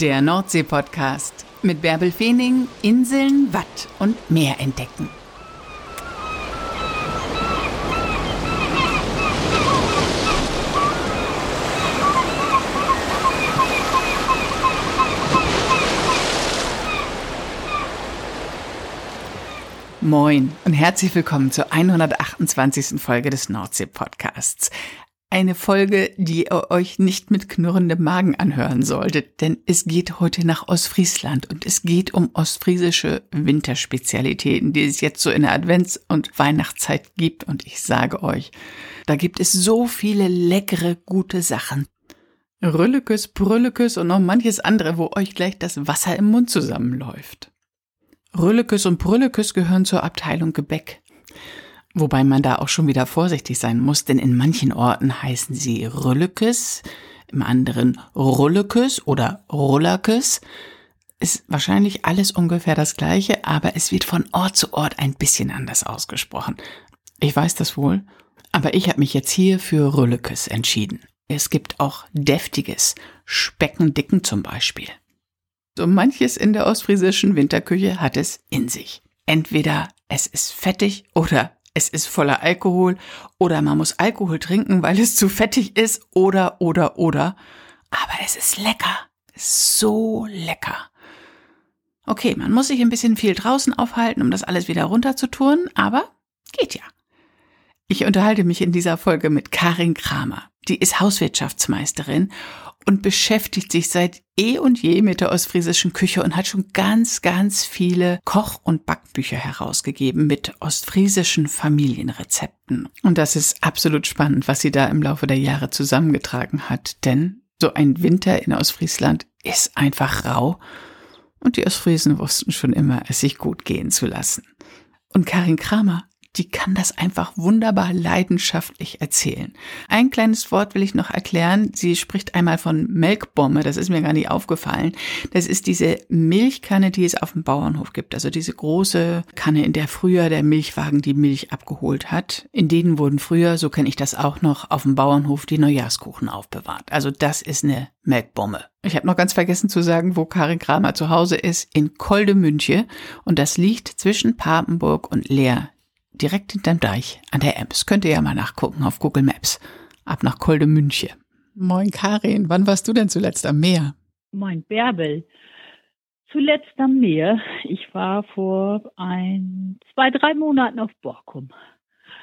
Der Nordsee-Podcast mit Bärbel Feening, Inseln, Watt und Meer entdecken. Moin und herzlich willkommen zur 128. Folge des Nordsee-Podcasts. Eine Folge, die ihr euch nicht mit knurrendem Magen anhören solltet, denn es geht heute nach Ostfriesland und es geht um ostfriesische Winterspezialitäten, die es jetzt so in der Advents- und Weihnachtszeit gibt. Und ich sage euch, da gibt es so viele leckere, gute Sachen. Rüllekes, Brüllekes und noch manches andere, wo euch gleich das Wasser im Mund zusammenläuft. Rüllekes und Brüllekes gehören zur Abteilung Gebäck. Wobei man da auch schon wieder vorsichtig sein muss, denn in manchen Orten heißen sie Rüllekes, im anderen Rullekes oder Rullakes. Ist wahrscheinlich alles ungefähr das gleiche, aber es wird von Ort zu Ort ein bisschen anders ausgesprochen. Ich weiß das wohl, aber ich habe mich jetzt hier für Rüllekes entschieden. Es gibt auch deftiges, Speckendicken zum Beispiel. So manches in der ostfriesischen Winterküche hat es in sich. Entweder es ist fettig oder es ist voller Alkohol oder man muss Alkohol trinken, weil es zu fettig ist oder oder oder. Aber es ist lecker. So lecker. Okay, man muss sich ein bisschen viel draußen aufhalten, um das alles wieder runterzutun, aber geht ja. Ich unterhalte mich in dieser Folge mit Karin Kramer. Die ist Hauswirtschaftsmeisterin und beschäftigt sich seit eh und je mit der ostfriesischen Küche und hat schon ganz, ganz viele Koch- und Backbücher herausgegeben mit ostfriesischen Familienrezepten. Und das ist absolut spannend, was sie da im Laufe der Jahre zusammengetragen hat, denn so ein Winter in Ostfriesland ist einfach rau und die Ostfriesen wussten schon immer, es sich gut gehen zu lassen. Und Karin Kramer die kann das einfach wunderbar leidenschaftlich erzählen. Ein kleines Wort will ich noch erklären. Sie spricht einmal von Melkbombe, das ist mir gar nicht aufgefallen. Das ist diese Milchkanne, die es auf dem Bauernhof gibt. Also diese große Kanne, in der früher der Milchwagen die Milch abgeholt hat. In denen wurden früher, so kenne ich das auch noch, auf dem Bauernhof die Neujahrskuchen aufbewahrt. Also das ist eine Melkbombe. Ich habe noch ganz vergessen zu sagen, wo Karin Kramer zu Hause ist, in Koldemünche. Und das liegt zwischen Papenburg und Leer direkt hinterm Deich an der Ems. Könnt ihr ja mal nachgucken auf Google Maps. Ab nach Koldemünche. Moin Karin, wann warst du denn zuletzt am Meer? Moin Bärbel. Zuletzt am Meer. Ich war vor ein, zwei, drei Monaten auf Borkum.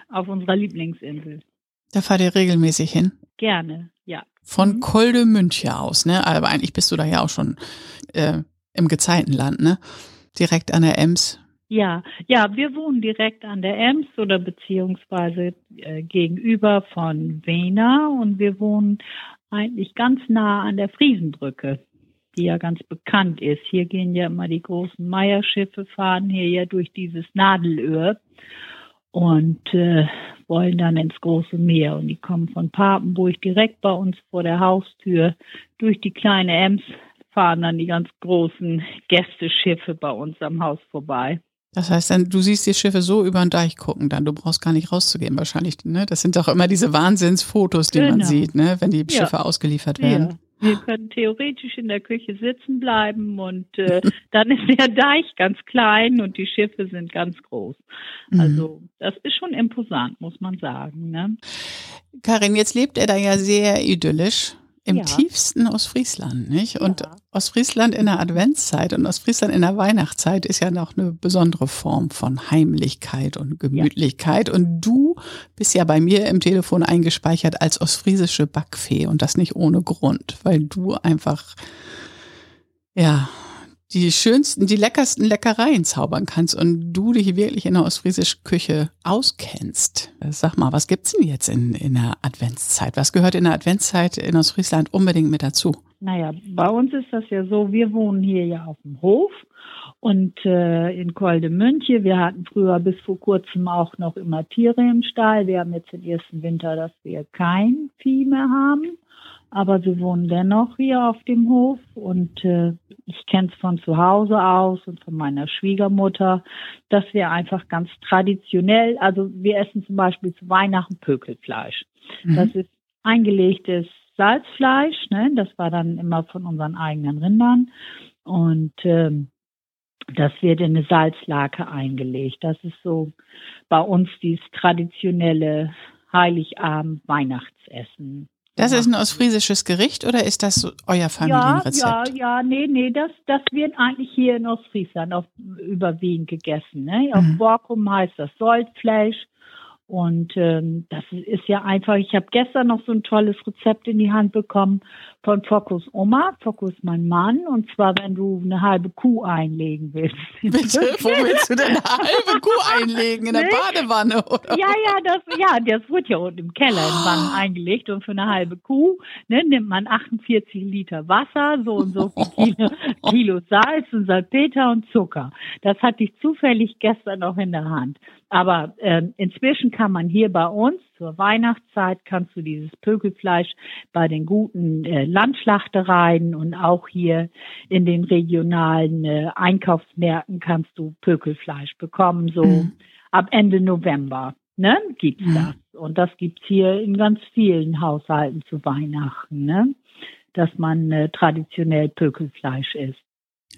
Auf unserer Lieblingsinsel. Da fahrt ihr regelmäßig hin? Gerne, ja. Von mhm. Koldemünche aus, ne? Aber eigentlich bist du da ja auch schon äh, im Gezeitenland, ne? Direkt an der Ems. Ja, ja, wir wohnen direkt an der Ems oder beziehungsweise äh, gegenüber von Wena und wir wohnen eigentlich ganz nah an der Friesenbrücke, die ja ganz bekannt ist. Hier gehen ja immer die großen Meierschiffe, fahren hier ja durch dieses Nadelöhr und äh, wollen dann ins große Meer. Und die kommen von Papenburg direkt bei uns vor der Haustür durch die kleine Ems, fahren dann die ganz großen Gästeschiffe bei uns am Haus vorbei. Das heißt dann, du siehst die Schiffe so über den Deich gucken, dann du brauchst gar nicht rauszugehen wahrscheinlich. Ne? Das sind doch immer diese Wahnsinnsfotos, die genau. man sieht, ne? wenn die Schiffe ja. ausgeliefert werden. Ja. Wir können theoretisch in der Küche sitzen bleiben und äh, dann ist der Deich ganz klein und die Schiffe sind ganz groß. Mhm. Also das ist schon imposant, muss man sagen. Ne? Karin, jetzt lebt er da ja sehr idyllisch im ja. tiefsten Ostfriesland, nicht? Und ja. Ostfriesland in der Adventszeit und Ostfriesland in der Weihnachtszeit ist ja noch eine besondere Form von Heimlichkeit und Gemütlichkeit. Ja. Und du bist ja bei mir im Telefon eingespeichert als ostfriesische Backfee und das nicht ohne Grund, weil du einfach, ja, die schönsten, die leckersten Leckereien zaubern kannst und du dich wirklich in der ostfriesischen Küche auskennst. Sag mal, was gibt's denn jetzt in, in der Adventszeit? Was gehört in der Adventszeit in Ostfriesland unbedingt mit dazu? Naja, bei uns ist das ja so, wir wohnen hier ja auf dem Hof und äh, in Koldemünche. Wir hatten früher bis vor kurzem auch noch immer Tiere im Stall. Wir haben jetzt den ersten Winter, dass wir kein Vieh mehr haben aber sie wohnen dennoch hier auf dem Hof und äh, ich kenne es von zu Hause aus und von meiner Schwiegermutter, dass wir einfach ganz traditionell, also wir essen zum Beispiel zu Weihnachten Pökelfleisch. Mhm. Das ist eingelegtes Salzfleisch, ne? Das war dann immer von unseren eigenen Rindern. Und ähm, das wird in eine Salzlake eingelegt. Das ist so bei uns dieses traditionelle Heiligabend Das ist ein ostfriesisches Gericht oder ist das so euer Familienrezept? Ja, ja, ja, nee, nee, das, das wird eigentlich hier in Ostfriesland auf, überwiegend gegessen. Ne? Auf mhm. Borkum heißt das Soldfleisch und ähm, das ist ja einfach, ich habe gestern noch so ein tolles Rezept in die Hand bekommen von Fokus Oma. Fokus mein Mann. Und zwar, wenn du eine halbe Kuh einlegen willst. Bitte? Wo willst du denn eine halbe Kuh einlegen? In der Badewanne, oder? Ja, ja, das, ja, das wird ja unten im Keller in Wannen eingelegt. Und für eine halbe Kuh ne, nimmt man 48 Liter Wasser, so und so viel Kilo, Kilo Salz und Salpeter und Zucker. Das hatte ich zufällig gestern noch in der Hand. Aber äh, inzwischen kann man hier bei uns zur Weihnachtszeit kannst du dieses Pökelfleisch bei den guten äh, Landschlachtereien und auch hier in den regionalen äh, Einkaufsmärkten kannst du Pökelfleisch bekommen, so mhm. ab Ende November. Ne, gibt's mhm. das. Und das gibt's hier in ganz vielen Haushalten zu Weihnachten, ne? Dass man äh, traditionell Pökelfleisch isst.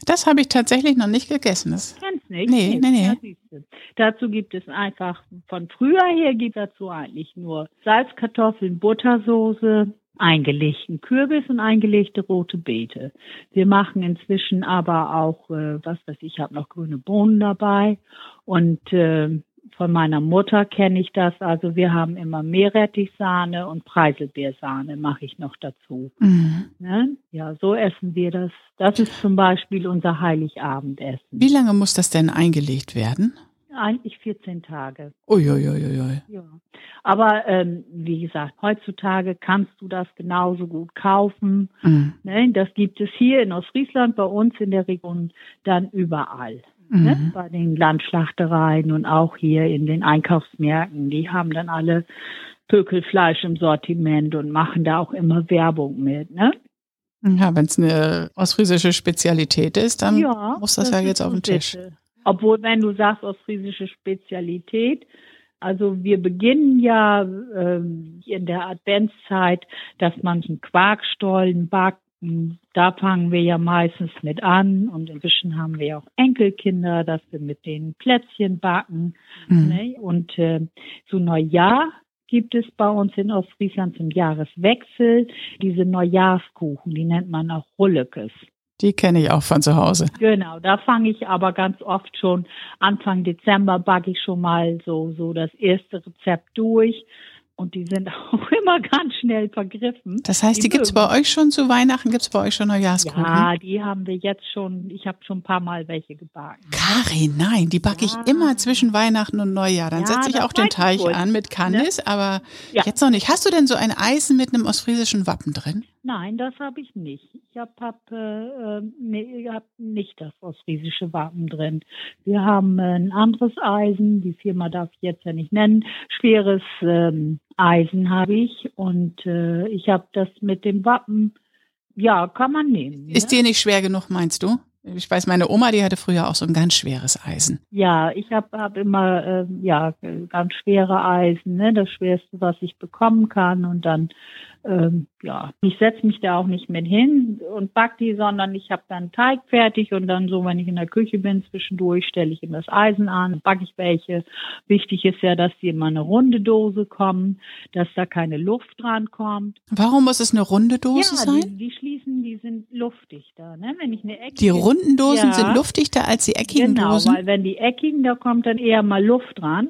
Das habe ich tatsächlich noch nicht gegessen. Das Kennst nicht? Nee, nee, nee. nee. Dazu gibt es einfach, von früher her gibt dazu eigentlich nur Salzkartoffeln, Buttersoße, eingelegten Kürbis und eingelegte rote Beete. Wir machen inzwischen aber auch, äh, was weiß ich, ich habe noch grüne Bohnen dabei und äh, von meiner Mutter kenne ich das. Also wir haben immer Meerrettichsahne und Preiselbeersahne mache ich noch dazu. Mhm. Ne? Ja, so essen wir das. Das ist zum Beispiel unser Heiligabendessen. Wie lange muss das denn eingelegt werden? Eigentlich 14 Tage. Uiuiuiui. Ja. Aber ähm, wie gesagt, heutzutage kannst du das genauso gut kaufen. Mhm. Ne? Das gibt es hier in Ostfriesland, bei uns in der Region, dann überall. Ne? Mhm. Ne? Bei den Landschlachtereien und auch hier in den Einkaufsmärkten. Die haben dann alle Pökelfleisch im Sortiment und machen da auch immer Werbung mit. Ne? Ja, wenn es eine ostfriesische Spezialität ist, dann ja, muss das, das ja jetzt auf den Tisch. Bitte. Obwohl, wenn du sagst, ostfriesische Spezialität, also wir beginnen ja ähm, in der Adventszeit, dass man einen Quarkstollen backt. Da fangen wir ja meistens mit an und inzwischen haben wir auch Enkelkinder, dass wir mit den Plätzchen backen. Mhm. Ne? Und äh, zu Neujahr gibt es bei uns in Ostfriesland zum Jahreswechsel diese Neujahrskuchen, die nennt man auch Rullekes. Die kenne ich auch von zu Hause. Genau, da fange ich aber ganz oft schon Anfang Dezember backe ich schon mal so so das erste Rezept durch und die sind auch immer ganz schnell vergriffen. Das heißt, die, die gibt es bei euch schon zu Weihnachten, gibt es bei euch schon Neujahrskuchen? Ja, die haben wir jetzt schon, ich habe schon ein paar Mal welche gebacken. Karin, nein, die backe ja. ich immer zwischen Weihnachten und Neujahr. Dann ja, setze ich auch den Teig gut. an mit Candice, ne? aber ja. jetzt noch nicht. Hast du denn so ein Eisen mit einem ostfriesischen Wappen drin? Nein, das habe ich nicht. Ich habe hab, äh, nee, hab nicht das ostfriesische Wappen drin. Wir haben äh, ein anderes Eisen, die Firma darf ich jetzt ja nicht nennen. Schweres ähm, Eisen habe ich und äh, ich habe das mit dem Wappen, ja, kann man nehmen. Ist ne? dir nicht schwer genug, meinst du? Ich weiß, meine Oma, die hatte früher auch so ein ganz schweres Eisen. Ja, ich habe hab immer äh, ja ganz schwere Eisen, ne, das schwerste, was ich bekommen kann und dann ähm, ja, ich setze mich da auch nicht mit hin und back die, sondern ich habe dann Teig fertig und dann so, wenn ich in der Küche bin, zwischendurch stelle ich ihm das Eisen an, backe ich welche. Wichtig ist ja, dass die immer eine runde Dose kommen, dass da keine Luft dran kommt. Warum muss es eine runde Dose ja, sein? Die, die schließen, die sind luftdichter. Ne? Wenn ich eine eckige, die runden Dosen ja, sind luftdichter als die eckigen genau, Dosen? Genau, weil wenn die eckigen, da kommt dann eher mal Luft dran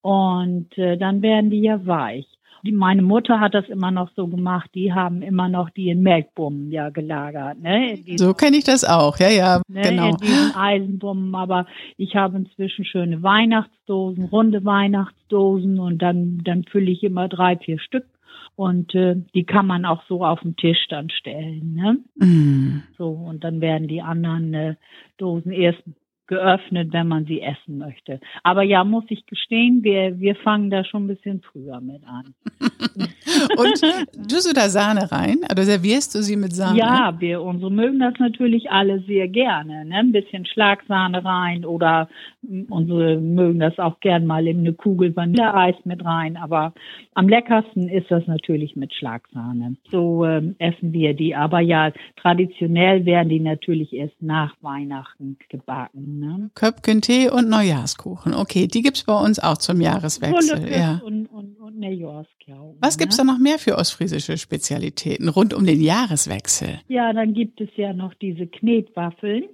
und äh, dann werden die ja weich. Die, meine Mutter hat das immer noch so gemacht. Die haben immer noch die in Melkbummen ja gelagert. Ne? so kenne ich das auch, ja, ja, ne? genau. In diesen Eisenbummen. Aber ich habe inzwischen schöne Weihnachtsdosen, runde Weihnachtsdosen und dann, dann fülle ich immer drei, vier Stück und äh, die kann man auch so auf den Tisch dann stellen. Ne? Mm. So, und dann werden die anderen äh, Dosen erst geöffnet, wenn man sie essen möchte. Aber ja, muss ich gestehen, wir, wir fangen da schon ein bisschen früher mit an. Und tust du da Sahne rein? Oder servierst du sie mit Sahne? Ja, wir unsere mögen das natürlich alle sehr gerne. Ne? Ein bisschen Schlagsahne rein oder unsere mögen das auch gern mal in eine Kugel Vanilleeis mit rein. Aber am leckersten ist das natürlich mit Schlagsahne. So ähm, essen wir die. Aber ja, traditionell werden die natürlich erst nach Weihnachten gebacken. Ne? Köpkentee und Neujahrskuchen. Okay, die gibt's bei uns auch zum Jahreswechsel. Ja. Und, und, und Neujahrskuchen. Was gibt's da noch mehr für ostfriesische Spezialitäten rund um den Jahreswechsel? Ja, dann gibt es ja noch diese Knetwaffeln.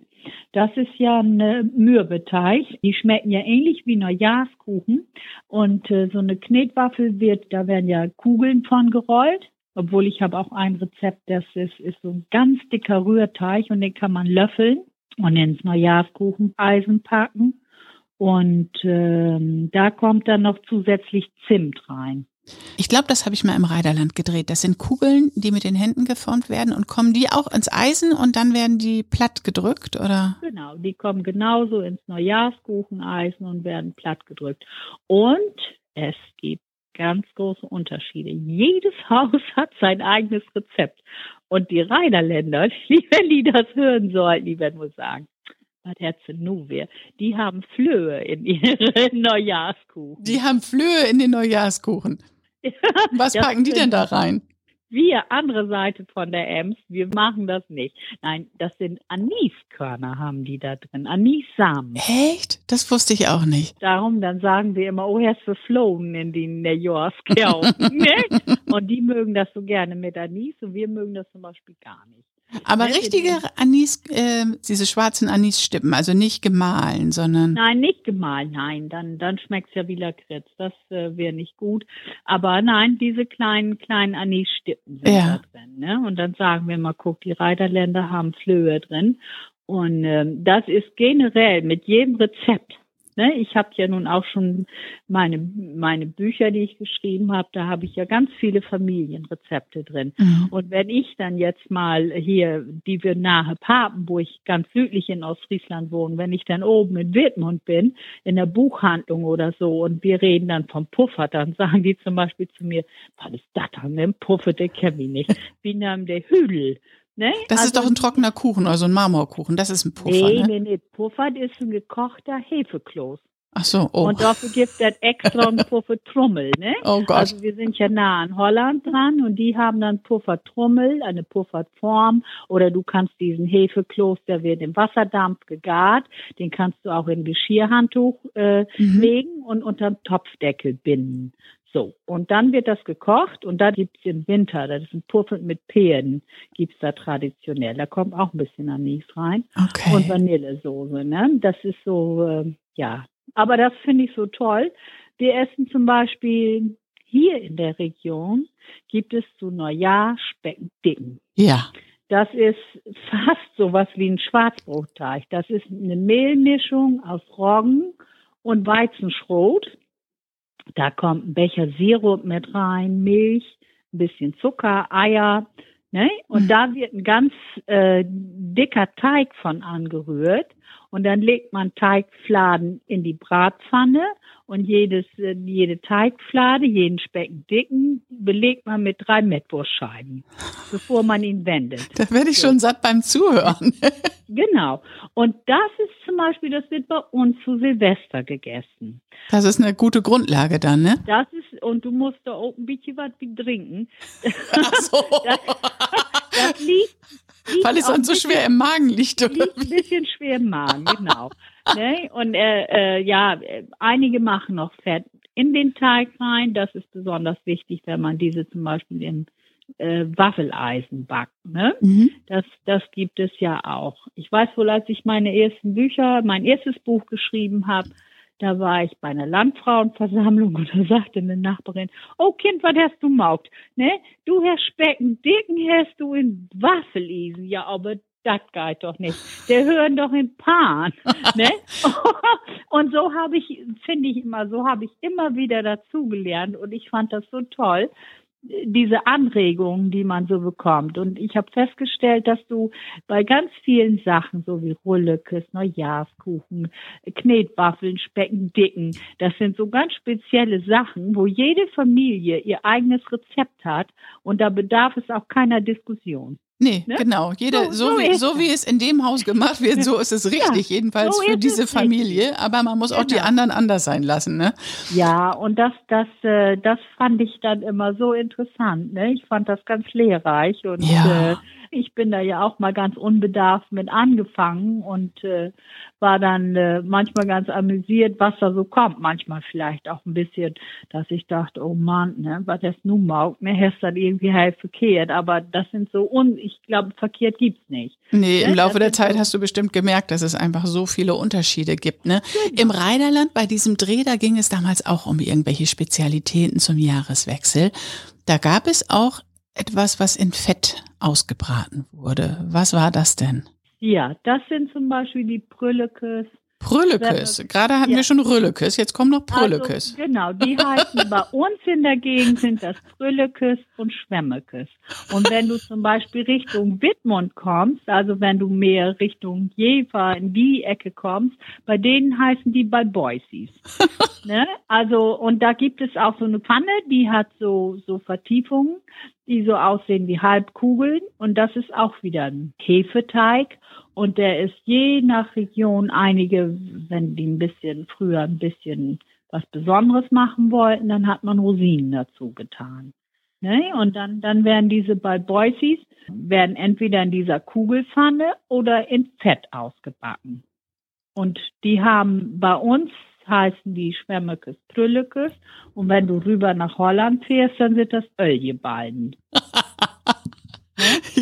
Das ist ja ein Mürbeteig. Die schmecken ja ähnlich wie Neujahrskuchen. Und äh, so eine Knetwaffel wird, da werden ja Kugeln von gerollt. Obwohl ich habe auch ein Rezept, das ist, ist so ein ganz dicker Rührteig und den kann man löffeln und ins Neujahrskucheneisen packen. Und ähm, da kommt dann noch zusätzlich Zimt rein. Ich glaube, das habe ich mal im Reiderland gedreht. Das sind Kugeln, die mit den Händen geformt werden und kommen die auch ins Eisen und dann werden die platt gedrückt, oder? Genau, die kommen genauso ins Neujahrskucheneisen und werden platt gedrückt. Und es gibt ganz große Unterschiede. Jedes Haus hat sein eigenes Rezept. Und die Reiderländer, wenn die das hören sollten, die werden wohl sagen, was Herzen die haben Flöhe in ihren Neujahrskuchen. Die haben Flöhe in den Neujahrskuchen. Was packen die denn da rein? Wir, andere Seite von der Ems, wir machen das nicht. Nein, das sind Aniskörner haben die da drin, Anissamen. Echt? Das wusste ich auch nicht. Darum, dann sagen wir immer, oh, er ist verflogen in die Neujahrskerl. ne? Und die mögen das so gerne mit Anis und wir mögen das zum Beispiel gar nicht. Aber richtige Anis, äh, diese schwarzen Anisstippen, also nicht gemahlen, sondern. Nein, nicht gemahlen, nein, dann, dann schmeckt's ja wie Lakritz. Das äh, wäre nicht gut. Aber nein, diese kleinen, kleinen Anisstippen sind ja. da drin. Ne? Und dann sagen wir mal, guck, die Reiterländer haben Flöhe drin. Und ähm, das ist generell mit jedem Rezept Ne? Ich habe ja nun auch schon meine, meine Bücher, die ich geschrieben habe, da habe ich ja ganz viele Familienrezepte drin. Mhm. Und wenn ich dann jetzt mal hier, die wir nahe Papen, wo ich ganz südlich in Ostfriesland wohne, wenn ich dann oben in Wittmund bin, in der Buchhandlung oder so, und wir reden dann vom Puffer, dann sagen die zum Beispiel zu mir, was ist das denn, Puffer, der kenn ich nicht. Wie nahm der Hüdel? Ne? Das also, ist doch ein trockener Kuchen, also ein Marmorkuchen. Das ist ein Puffer. Nee, ne? nee, nee. Puffer ist ein gekochter Hefekloß. Ach so, oh. Und dafür gibt es extra einen Puffertrummel, ne? Oh Gott. Also wir sind ja nah an Holland dran und die haben dann Puffertrummel, eine Pufferform oder du kannst diesen Hefekloß, der wird im Wasserdampf gegart, den kannst du auch in ein Geschirrhandtuch äh, mhm. legen und unterm Topfdeckel binden. So, und dann wird das gekocht und da gibt's im Winter, das ist ein Puffer mit Peren, gibt's da traditionell. Da kommt auch ein bisschen Anis rein okay. und Vanillesoße. Ne? Das ist so, äh, ja, aber das finde ich so toll. Wir essen zum Beispiel hier in der Region, gibt es zu Neujahr Speckdicken. Ja. Das ist fast sowas wie ein Schwarzbrotteig. Das ist eine Mehlmischung aus Roggen und Weizenschrot da kommt ein Becher Sirup mit rein, Milch, ein bisschen Zucker, Eier. Ne? Und mhm. da wird ein ganz äh, dicker Teig von angerührt. Und dann legt man Teigfladen in die Bratpfanne und jedes, äh, jede Teigflade, jeden Specken dicken, belegt man mit drei Mettwurstscheiben, bevor man ihn wendet. Da werde ich so. schon satt beim Zuhören. genau. Und das ist zum Beispiel, das wird bei uns zu Silvester gegessen. Das ist eine gute Grundlage dann, ne? Das ist, und du musst da auch ein bisschen was trinken. Ach so. das, das liegt Weil es dann so schwer im Magen liegt, oder? Liegt ein bisschen schwer im Magen, genau. ne? Und äh, äh, ja, einige machen noch Fett in den Teig rein. Das ist besonders wichtig, wenn man diese zum Beispiel im äh, Waffeleisen backt. Ne? Mhm. Das, das gibt es ja auch. Ich weiß wohl, als ich meine ersten Bücher, mein erstes Buch geschrieben habe, da war ich bei einer Landfrauenversammlung und da sagte eine Nachbarin, oh Kind, was hast du maugt? Ne? Du Herr Specken, Dicken hast du in Waffeleisen. Ja, aber das geht doch nicht. Der hören doch in Pan. ne? und so habe ich, finde ich immer, so habe ich immer wieder dazugelernt und ich fand das so toll, diese Anregungen, die man so bekommt. Und ich habe festgestellt, dass du bei ganz vielen Sachen, so wie Rullekes, Neujahrskuchen, Knetwaffeln, Specken, Dicken, das sind so ganz spezielle Sachen, wo jede Familie ihr eigenes Rezept hat und da bedarf es auch keiner Diskussion. Nee, ne? genau. Jeder, so, so, so, wie, so, wie, es in dem Haus gemacht wird, so ist es richtig, ja, jedenfalls für diese Familie. Richtig. Aber man muss genau. auch die genau. anderen anders sein lassen, ne? Ja, und das, das, äh, das fand ich dann immer so interessant. Ne? Ich fand das ganz lehrreich und ja. äh, ich bin da ja auch mal ganz unbedarft mit angefangen und äh, war dann äh, manchmal ganz amüsiert, was da so kommt. Manchmal vielleicht auch ein bisschen, dass ich dachte, oh Mann, ne, was das nun mag, ne, hast dann irgendwie halt verkehrt. Aber das sind so un, ich glaube, verkehrt gibt's nicht. Nee, ne? im Laufe der Zeit hast du bestimmt gemerkt, dass es einfach so viele Unterschiede gibt. Ne? Genau. Im Rheiderland bei diesem Dreh, da ging es damals auch um irgendwelche Spezialitäten zum Jahreswechsel. Da gab es auch etwas, was in Fett ausgebraten wurde. Was war das denn? Ja, das sind zum Beispiel die Brüllekes. Brüllekes. Gerade hatten ja. wir schon Rüllekes, jetzt kommen noch Brüllekes. Also, genau, die heißen bei uns in der Gegend sind das Brüllekes und Schwemmekes. Und wenn du zum Beispiel Richtung Wittmund kommst, also wenn du mehr Richtung Jever in die Ecke kommst, bei denen heißen die bei Boissies. ne? Also, und da gibt es auch so eine Pfanne, die hat so, so Vertiefungen die so aussehen wie Halbkugeln. Und das ist auch wieder ein Hefeteig. Und der ist je nach Region einige, wenn die ein bisschen früher ein bisschen was Besonderes machen wollten, dann hat man Rosinen dazu getan. Ne? Und dann, dann werden diese bei Boissies, werden entweder in dieser Kugelpfanne oder in Fett ausgebacken. Und die haben bei uns heißen die Schwemmekes Prüllekes. Und wenn du rüber nach Holland fährst, dann sind das Öljeballen.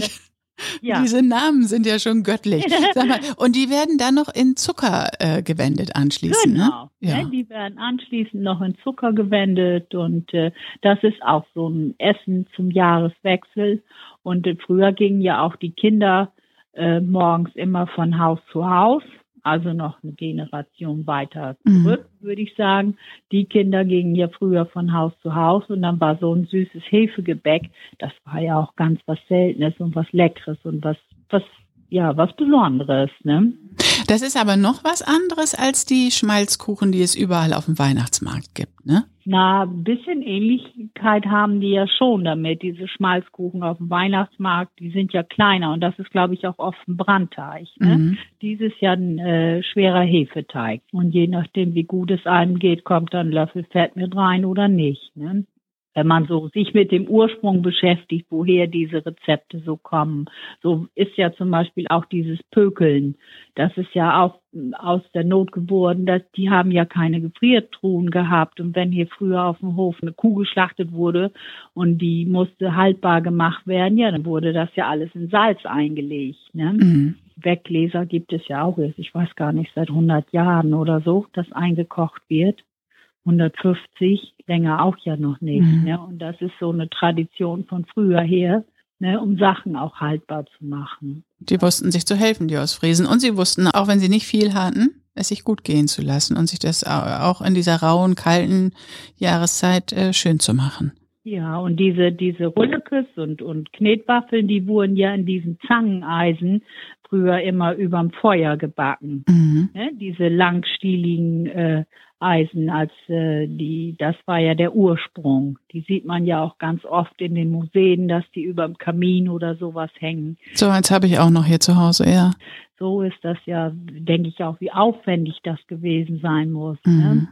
Ja. Diese Namen sind ja schon göttlich. Mal, und die werden dann noch in Zucker äh, gewendet anschließend, ne? genau. ne? Ja. ja. Die werden anschließend noch in Zucker gewendet und äh, das ist auch so ein Essen zum Jahreswechsel. Und äh, früher gingen ja auch die Kinder äh, morgens immer von Haus zu Haus also noch eine Generation weiter mhm. zurück, mhm. würde ich sagen. Die Kinder gingen ja früher von Haus zu Haus und dann war so ein süßes Hefegebäck. Das war ja auch ganz was Seltenes und was Leckeres und was, was, ja, was Besonderes, ne? Das ist aber noch was anderes als die Schmalzkuchen, die es überall auf dem Weihnachtsmarkt gibt, ne? Na, ein bisschen Ähnlichkeit haben die ja schon damit. Diese Schmalzkuchen auf dem Weihnachtsmarkt, die sind ja kleiner und das ist, glaube ich, auch oft ein Brandteig. Ne? Mhm. Dieses ja ein äh, schwerer Hefeteig. Und je nachdem, wie gut es einem geht, kommt dann ein Löffel Fett mit rein oder nicht. Ne? Wenn man so sich mit dem Ursprung beschäftigt, woher diese Rezepte so kommen. So ist ja zum Beispiel auch dieses Pökeln. Das ist ja auch aus der Not geboren, dass die haben ja keine Gefriertruhen gehabt. Und wenn hier früher auf dem Hof eine Kuh geschlachtet wurde und die musste haltbar gemacht werden, ja, dann wurde das ja alles in Salz eingelegt. Ne? Mhm. Weggläser gibt es ja auch jetzt, ich weiß gar nicht, seit 100 Jahren oder so, das eingekocht wird. 150, länger auch ja noch nicht. Mhm. Ne? Und das ist so eine Tradition von früher her, ne, um Sachen auch haltbar zu machen. Die wussten sich zu helfen, die aus Friesen. Und sie wussten, auch wenn sie nicht viel hatten, es sich gut gehen zu lassen und sich das auch in dieser rauen, kalten Jahreszeit äh, schön zu machen. Ja, und diese, diese Rullekes und, und Knetwaffeln, die wurden ja in diesen Zangeneisen früher immer überm Feuer gebacken. Mhm. Ne? Diese langstieligen äh, Eisen als äh, die, das war ja der Ursprung. Die sieht man ja auch ganz oft in den Museen, dass die über dem Kamin oder sowas hängen. So eins habe ich auch noch hier zu Hause, ja. So ist das ja, denke ich auch, wie aufwendig das gewesen sein muss. Ne? Mhm. Ne?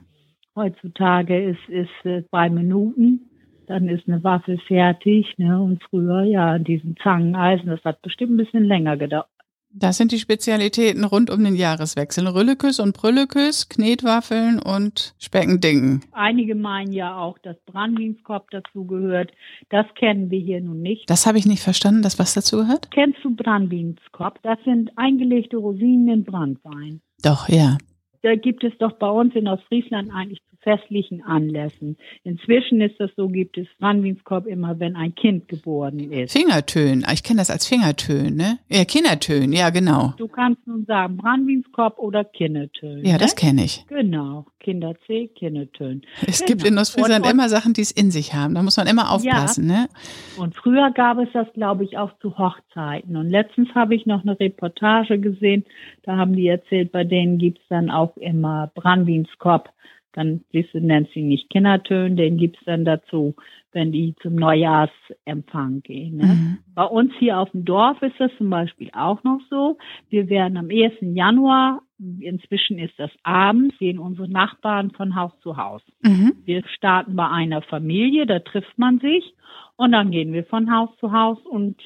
Heutzutage ist ist äh, zwei Minuten, dann ist eine Waffe fertig, ne? Und früher ja diesen Zangeneisen, das hat bestimmt ein bisschen länger gedauert. Das sind die Spezialitäten rund um den Jahreswechsel. Rülleküs und Brülleküs, Knetwaffeln und Speckendingen. Einige meinen ja auch, dass Brandwinskorb dazugehört. Das kennen wir hier nun nicht. Das habe ich nicht verstanden, dass was dazugehört? Kennst du Brandwinskorb? Das sind eingelegte Rosinen in Brandwein. Doch, ja. Da gibt es doch bei uns in Ostfriesland eigentlich festlichen Anlässen. Inzwischen ist das so, gibt es Brandwinskorb immer, wenn ein Kind geboren ist. Fingertönen, ich kenne das als Fingertönen, ne? Ja, Kindertönen, ja genau. Du kannst nun sagen Brandwinskorb oder Kindertönen. Ja, das ne? kenne ich. Genau, Kinderzeh, Kindertönen. Es genau. gibt in Ostfriesland immer Sachen, die es in sich haben. Da muss man immer aufpassen, ja. ne? Und früher gab es das, glaube ich, auch zu Hochzeiten. Und letztens habe ich noch eine Reportage gesehen, da haben die erzählt, bei denen gibt's dann auch immer Brandwinskorb. Dann, siehst du, sie nicht Kindertönen, den gibt's dann dazu, wenn die zum Neujahrsempfang gehen. Ne? Mhm. Bei uns hier auf dem Dorf ist das zum Beispiel auch noch so. Wir werden am 1. Januar, inzwischen ist das abends, gehen unsere Nachbarn von Haus zu Haus. Mhm. Wir starten bei einer Familie, da trifft man sich und dann gehen wir von Haus zu Haus und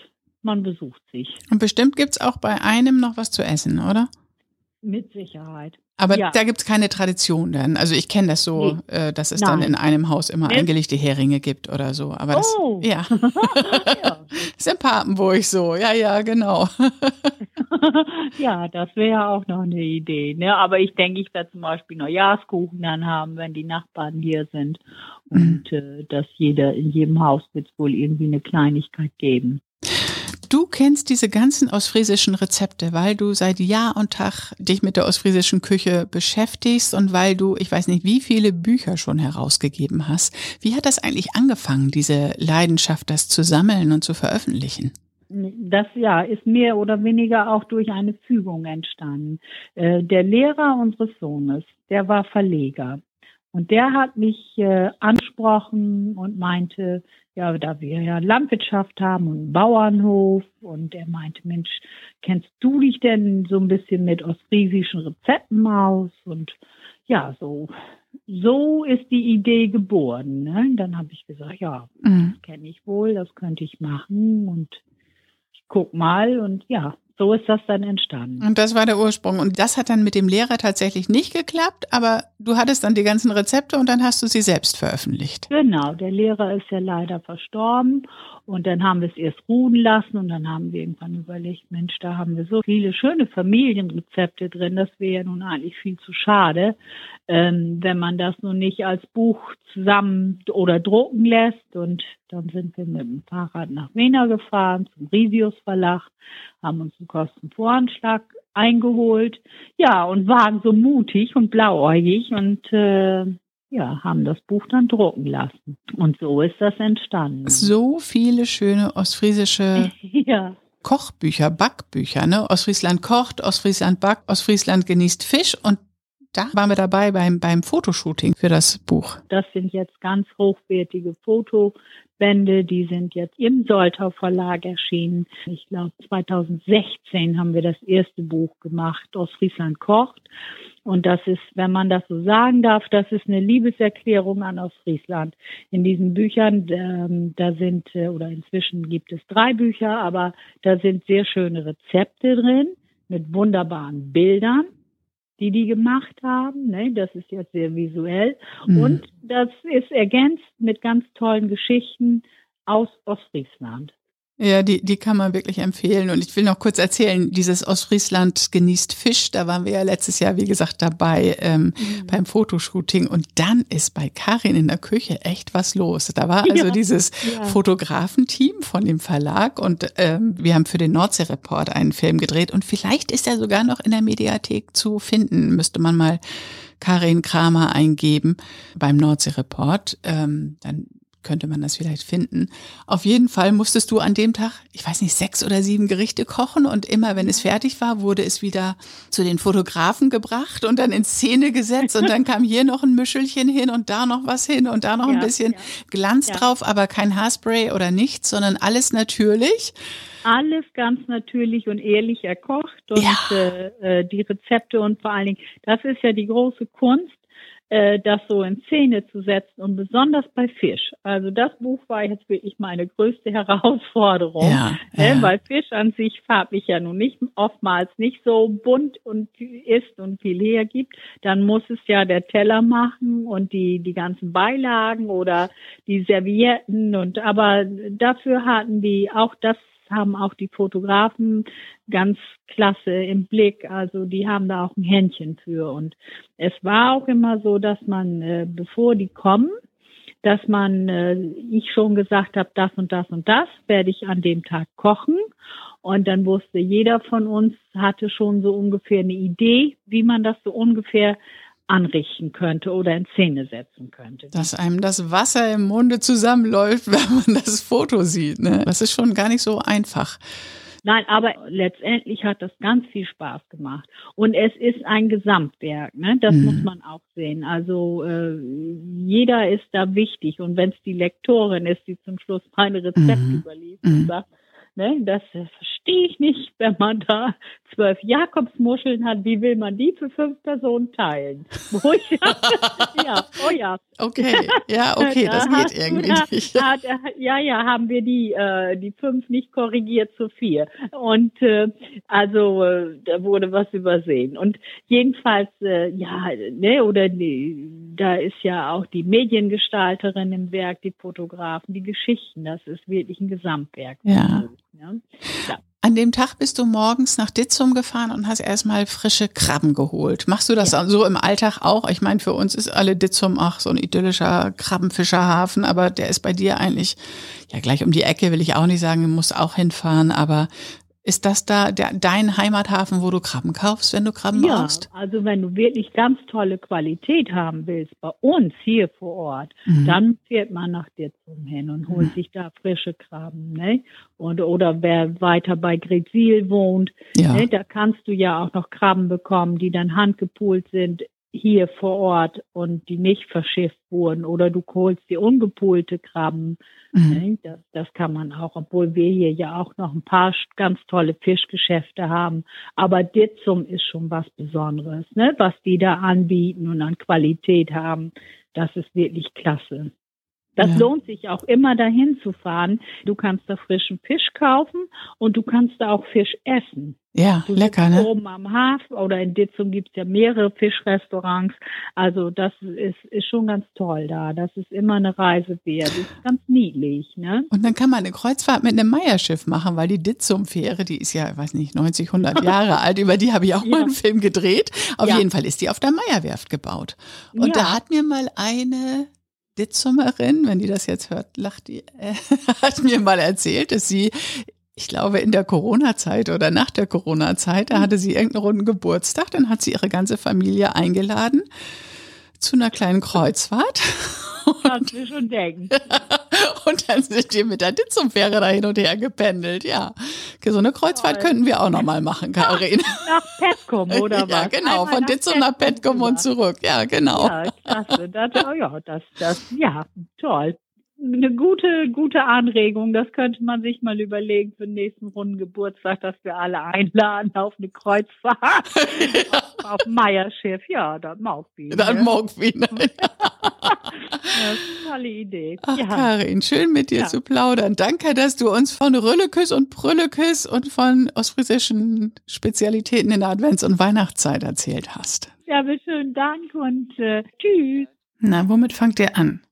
man besucht sich. Und bestimmt gibt's auch bei einem noch was zu essen, oder? Mit Sicherheit. Aber Ja. da gibt's keine Tradition dann. Also ich kenne das so, Nee. äh, dass es dann Nein. in einem Haus immer Nee. eingelegte Heringe gibt oder so. Aber das, Oh. ja, ja. ist in Papenburg so. Ja, ja, genau. ja, das wäre auch noch eine Idee. Ne? Aber ich denke, ich werde zum Beispiel Neujahrskuchen dann haben, wenn die Nachbarn hier sind. Und äh, dass jeder in jedem Haus wird es wohl irgendwie eine Kleinigkeit geben. Du kennst diese ganzen ostfriesischen Rezepte, weil du seit Jahr und Tag dich mit der ostfriesischen Küche beschäftigst und weil du, ich weiß nicht, wie viele Bücher schon herausgegeben hast. Wie hat das eigentlich angefangen, diese Leidenschaft, das zu sammeln und zu veröffentlichen? Das ja ist mehr oder weniger auch durch eine Fügung entstanden. Äh, der Lehrer unseres Sohnes, der war Verleger. Und der hat mich äh, ansprochen und meinte, ja, da wir ja Landwirtschaft haben und einen Bauernhof und er meinte, Mensch, kennst du dich denn so ein bisschen mit ostfriesischen Rezepten aus? Und ja, so, so ist die Idee geboren. Ne? Dann habe ich gesagt, ja, Mhm. kenne ich wohl, das könnte ich machen und ich guck mal und ja, so ist das dann entstanden. Und das war der Ursprung. Und das hat dann mit dem Lehrer tatsächlich nicht geklappt, aber du hattest dann die ganzen Rezepte und dann hast du sie selbst veröffentlicht. Genau, der Lehrer ist ja leider verstorben und dann haben wir es erst ruhen lassen und dann haben wir irgendwann überlegt, Mensch, da haben wir so viele schöne Familienrezepte drin, das wäre ja nun eigentlich viel zu schade, ähm, wenn man das nun nicht als Buch zusammen oder drucken lässt und dann sind wir mit dem Fahrrad nach Wiener gefahren zum Risius Verlag, haben uns einen Kostenvoranschlag eingeholt, ja, und waren so mutig und blauäugig und äh, ja, haben das Buch dann drucken lassen. Und so ist das entstanden. So viele schöne ostfriesische Ja, Kochbücher, Backbücher, ne? Ostfriesland kocht, Ostfriesland backt, Ostfriesland genießt Fisch und da waren wir dabei beim, beim Fotoshooting für das Buch. das sind jetzt ganz hochwertige Fotobände, die sind jetzt im Soltau Verlag erschienen. Ich glaube, 2016 haben wir das erste Buch gemacht, Ostfriesland kocht. Und das ist, wenn man das so sagen darf, das ist eine Liebeserklärung an Ostfriesland. In diesen Büchern, ähm, da sind, äh, oder inzwischen gibt es drei Bücher, aber da sind sehr schöne Rezepte drin mit wunderbaren Bildern, die die gemacht haben. Ne? Das ist jetzt sehr visuell. Mhm. Und das ist ergänzt mit ganz tollen Geschichten aus Ostfriesland. Ja, die, die kann man wirklich empfehlen. Und ich will noch kurz erzählen, dieses Ostfriesland genießt Fisch, da waren wir ja letztes Jahr, wie gesagt, dabei ähm, Mhm. beim Fotoshooting. Und dann ist bei Karin in der Küche echt was los. Da war also Ja, dieses ja. Fotografenteam von dem Verlag und ähm, wir haben für den Nordsee-Report einen Film gedreht. Und vielleicht ist er sogar noch in der Mediathek zu finden. Müsste man mal Karin Kramer eingeben beim Nordsee-Report. Ähm, dann könnte man das vielleicht finden. Auf jeden Fall musstest du an dem Tag, ich weiß nicht, sechs oder sieben Gerichte kochen und immer, wenn es fertig war, wurde es wieder zu den Fotografen gebracht und dann in Szene gesetzt und dann kam hier noch ein Mischelchen hin und da noch was hin und da noch ein Ja, bisschen ja. Glanz Ja. drauf, aber kein Haarspray oder nichts, sondern alles natürlich. Alles ganz natürlich und ehrlich erkocht und äh, äh, die Rezepte und vor allen Dingen, das ist ja die große Kunst, äh, das so in Szene zu setzen und besonders bei Fisch. Also das Buch war jetzt wirklich meine größte Herausforderung. Ja, ja. Weil Fisch an sich farblich ja nun nicht oftmals nicht so bunt und ist und viel hergibt, dann muss es ja der Teller machen und die die ganzen Beilagen oder die Servietten und aber dafür hatten die auch das haben auch die Fotografen ganz klasse im Blick. Also die haben da auch ein Händchen für. Und es war auch immer so, dass man, äh, bevor die kommen, dass man, äh, ich schon gesagt habe, das und das und das werde ich an dem Tag kochen. Und dann wusste jeder von uns, hatte schon so ungefähr eine Idee, wie man das so ungefähr anrichten könnte oder in Szene setzen könnte. Dass einem das Wasser im Munde zusammenläuft, wenn man das Foto sieht. Ne? Das ist schon gar nicht so einfach. Nein, aber letztendlich hat das ganz viel Spaß gemacht. Und es ist ein Gesamtwerk, ne? Das mhm. muss man auch sehen. Also äh, jeder ist da wichtig. Und wenn es die Lektorin ist, die zum Schluss meine Rezepte mhm. überliefert und mhm. sagt, Ne, das verstehe ich nicht, wenn man da zwölf Jakobsmuscheln hat. Wie will man die für fünf Personen teilen? Wo ich, ja, oh ja. Okay, ja, okay, das geht irgendwie da, nicht. Hat, ja, ja, haben wir die äh, die fünf nicht korrigiert zu vier. Und äh, also äh, da wurde was übersehen. Und jedenfalls, äh, ja, ne, oder die, da ist ja auch die Mediengestalterin im Werk, die Fotografen, die Geschichten. Das ist wirklich ein Gesamtwerk. Ja. Ne? Ja. An dem Tag bist du morgens nach Ditzum gefahren und hast erstmal frische Krabben geholt. Machst du das ja. so im Alltag auch? Ich meine, für uns ist alle Ditzum auch so ein idyllischer Krabbenfischerhafen, aber der ist bei dir eigentlich, ja gleich um die Ecke will ich auch nicht sagen, du musst auch hinfahren, aber ist das da der, dein Heimathafen, wo du Krabben kaufst, wenn du Krabben ja, brauchst? Also wenn du wirklich ganz tolle Qualität haben willst, bei uns hier vor Ort, mhm. dann fährt man nach Ditzum hin und holt mhm. sich da frische Krabben. Ne? Und, oder wer weiter bei Gretzil wohnt, ja. ne, da kannst du ja auch noch Krabben bekommen, die dann handgepult sind hier vor Ort und die nicht verschifft wurden oder du holst die ungepolte Krabben. Mhm. Ne? Das, das kann man auch, obwohl wir hier ja auch noch ein paar ganz tolle Fischgeschäfte haben. Aber Ditzum ist schon was Besonderes, ne? was die da anbieten und an Qualität haben. Das ist wirklich klasse. Das ja. lohnt sich auch immer dahin zu fahren. Du kannst da frischen Fisch kaufen und du kannst da auch Fisch essen. Ja, du lecker, ne? Oben am Hafen oder in Ditzum gibt's ja mehrere Fischrestaurants. Also das ist, ist schon ganz toll da. Das ist immer eine Reise wert. Das ist ganz niedlich, ne? Und dann kann man eine Kreuzfahrt mit einem Meierschiff machen, weil die Ditzum-Fähre, die ist ja, ich weiß nicht, 90, 100 Jahre alt. Über die habe ich auch ja. mal einen Film gedreht. Auf ja. jeden Fall ist die auf der Meierwerft gebaut. Und ja. da hat mir mal eine Ditzumerin, wenn die das jetzt hört, lacht die, äh, hat mir mal erzählt, dass sie, ich glaube, in der Corona-Zeit oder nach der Corona-Zeit, da hatte sie irgendeinen runden Geburtstag, dann hat sie ihre ganze Familie eingeladen zu einer kleinen Kreuzfahrt. Kannst du schon denken. Und dann sind wir mit der Ditzum-Fähre da hin und her gependelt, ja. So eine Kreuzfahrt Toll. könnten wir auch nochmal machen, Karin. Nach Petcom, oder was? Ja, genau, Einmal von Ditzum nach Petcom und zurück. Ja, genau. Ja, klasse. Das, oh ja, das, das, ja, toll eine gute, gute Anregung. Das könnte man sich mal überlegen für den nächsten runden Geburtstag, dass wir alle einladen auf eine Kreuzfahrt. ja. auf, auf Meierschiff. Ja, dann Maugwien. Dann ne? Ist eine tolle Idee. Ach, ja. Karin, schön mit dir ja. zu plaudern. Danke, dass du uns von Rülleküss und Brülleküss und von ostfriesischen Spezialitäten in der Advents- und Weihnachtszeit erzählt hast. Ja, schönen Dank und äh, tschüss. Na, womit fangt ihr an?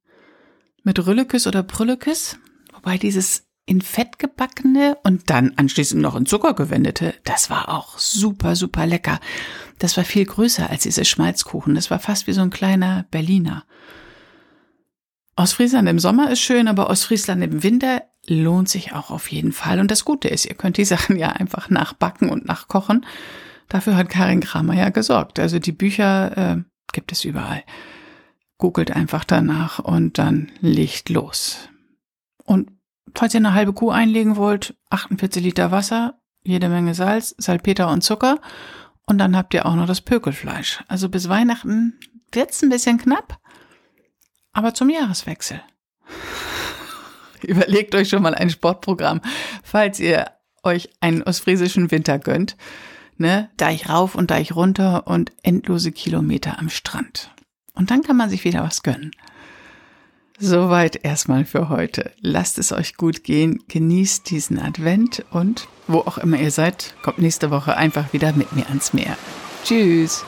Mit Rülleküss oder Brülleküss. Wobei dieses in Fett gebackene und dann anschließend noch in Zucker gewendete, das war auch super, super lecker. Das war viel größer als diese Schmalzkuchen. Das war fast wie so ein kleiner Berliner. Ostfriesland im Sommer ist schön, aber Ostfriesland im Winter lohnt sich auch auf jeden Fall. Und das Gute ist, ihr könnt die Sachen ja einfach nachbacken und nachkochen. Dafür hat Karin Kramer ja gesorgt. Also die Bücher äh, gibt es überall googelt einfach danach und dann legt los. Und falls ihr eine halbe Kuh einlegen wollt, 48 Liter Wasser, jede Menge Salz, Salpeter und Zucker und dann habt ihr auch noch das Pökelfleisch. Also bis Weihnachten wird's ein bisschen knapp, aber zum Jahreswechsel. Überlegt euch schon mal ein Sportprogramm, falls ihr euch einen ostfriesischen Winter gönnt. Ne? Deich rauf und Deich runter und endlose Kilometer am Strand. Und dann kann man sich wieder was gönnen. Soweit erstmal für heute. Lasst es euch gut gehen, genießt diesen Advent und wo auch immer ihr seid, kommt nächste Woche einfach wieder mit mir ans Meer. Tschüss!